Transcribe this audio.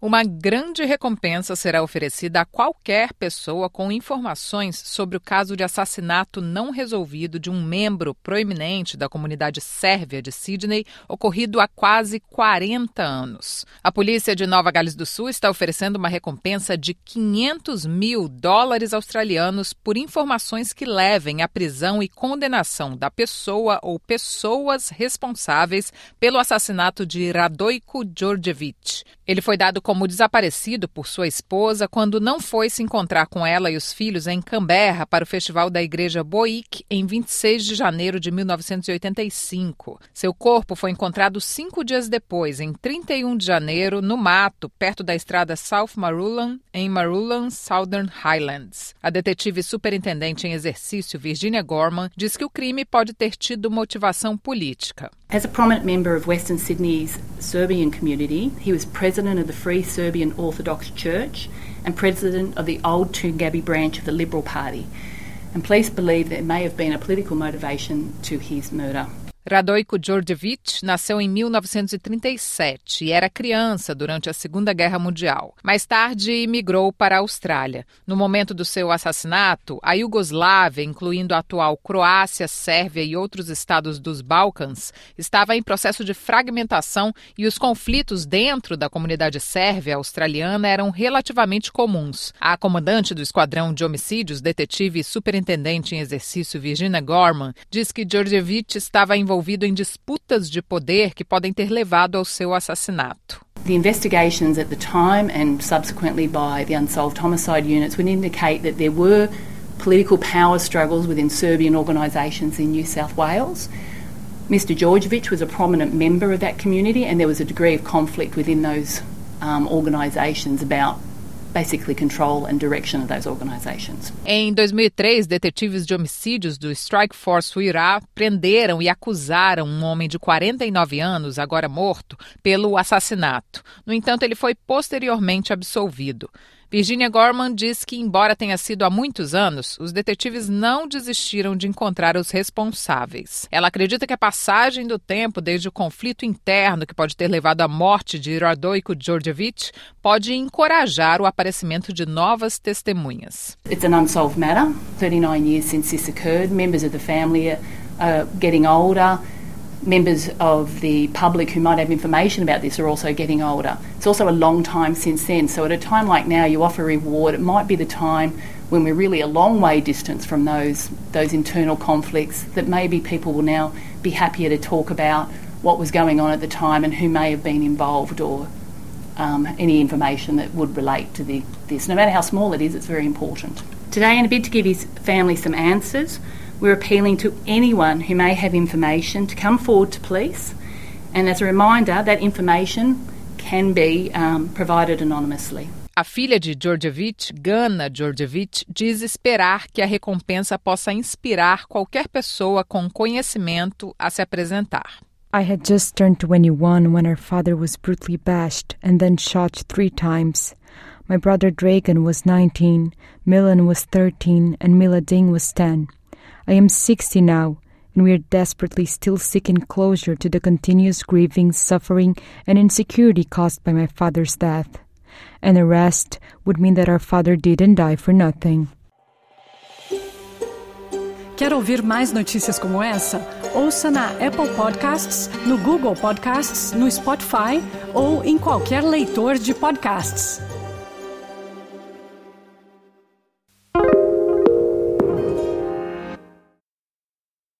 Uma grande recompensa será oferecida a qualquer pessoa com informações sobre o caso de assassinato não resolvido de um membro proeminente da comunidade sérvia de Sydney, ocorrido há quase 40 anos. A polícia de Nova Gales do Sul está oferecendo uma recompensa de 500 mil dólares australianos por informações que levem à prisão e condenação da pessoa ou pessoas responsáveis pelo assassinato de Radojko Djordjevic. Ele foi dado como desaparecido por sua esposa quando não foi se encontrar com ela e os filhos em Canberra para o festival da igreja Boic em 26 de janeiro de 1985. Seu corpo foi encontrado cinco dias depois, em 31 de janeiro, no mato, perto da estrada South Marulan, em Marulan, Southern Highlands. A detetive superintendente em exercício, Virginia Gorman, diz que o crime pode ter tido motivação política. As a prominent member of Western Sydney's Serbian community, he was president of the Free Serbian Orthodox Church and president of the Old Toongabbie branch of the Liberal Party. And police believe there may have been a political motivation to his murder. Radojko Djordjevic nasceu em 1937 e era criança durante a Segunda Guerra Mundial. Mais tarde, migrou para a Austrália. No momento do seu assassinato, a Iugoslávia, incluindo a atual Croácia, Sérvia e outros estados dos Balcãs, estava em processo de fragmentação e os conflitos dentro da comunidade sérvia australiana eram relativamente comuns. A comandante do esquadrão de homicídios, detetive e superintendente em exercício Virginia Gorman, diz que Djordjevic estava envolvido envolvido em disputas de poder que podem ter levado ao seu assassinato. The investigations at the time and subsequently by the unsolved homicide units would indicate that there were political power struggles within Serbian organisations in New South Wales. Mr. Georgievich was a prominent member of that community, and there was a degree of conflict within those um, organisations about basically control and direction of those organizations. Em 2003, detetives de homicídios do Strike Force Irá prenderam e acusaram um homem de 49 anos, agora morto, pelo assassinato. No entanto, ele foi posteriormente absolvido. Virginia Gorman diz que, embora tenha sido há muitos anos, os detetives não desistiram de encontrar os responsáveis. Ela acredita que a passagem do tempo, desde o conflito interno que pode ter levado à morte de Radojko Djordjevic, pode encorajar o aparecimento de novas testemunhas. It's an unsolved matter. 39 years since this occurred. Members of the family are getting older. Members of the public who might have information about this are also getting older. It's also a long time since then. So at a time like now, you offer reward. It might be the time when we're really a long way distance from those those internal conflicts that maybe people will now be happier to talk about what was going on at the time and who may have been involved or um, any information that would relate to the, this. No matter how small it is, it's very important. Today, in a bid to give his family some answers, we're appealing to anyone who may have information to come forward to police. And as a reminder, that information can be um, provided anonymously. A filha de Georgievich, Gana Georgievich, diz esperar que a recompensa possa inspirar qualquer pessoa com conhecimento a se apresentar. I had just turned 21 when our father was brutally bashed and then shot three times. My brother Dragan was 19, Milan was 13, and Mila Ding was 10. I am 60 now, and we are desperately still seeking closure to the continuous grieving, suffering, and insecurity caused by my father's death. An arrest would mean that our father didn't die for nothing. Quer ouvir mais notícias como essa? Ouça na Apple Podcasts, no Google Podcasts, no Spotify ou em qualquer leitor de podcasts.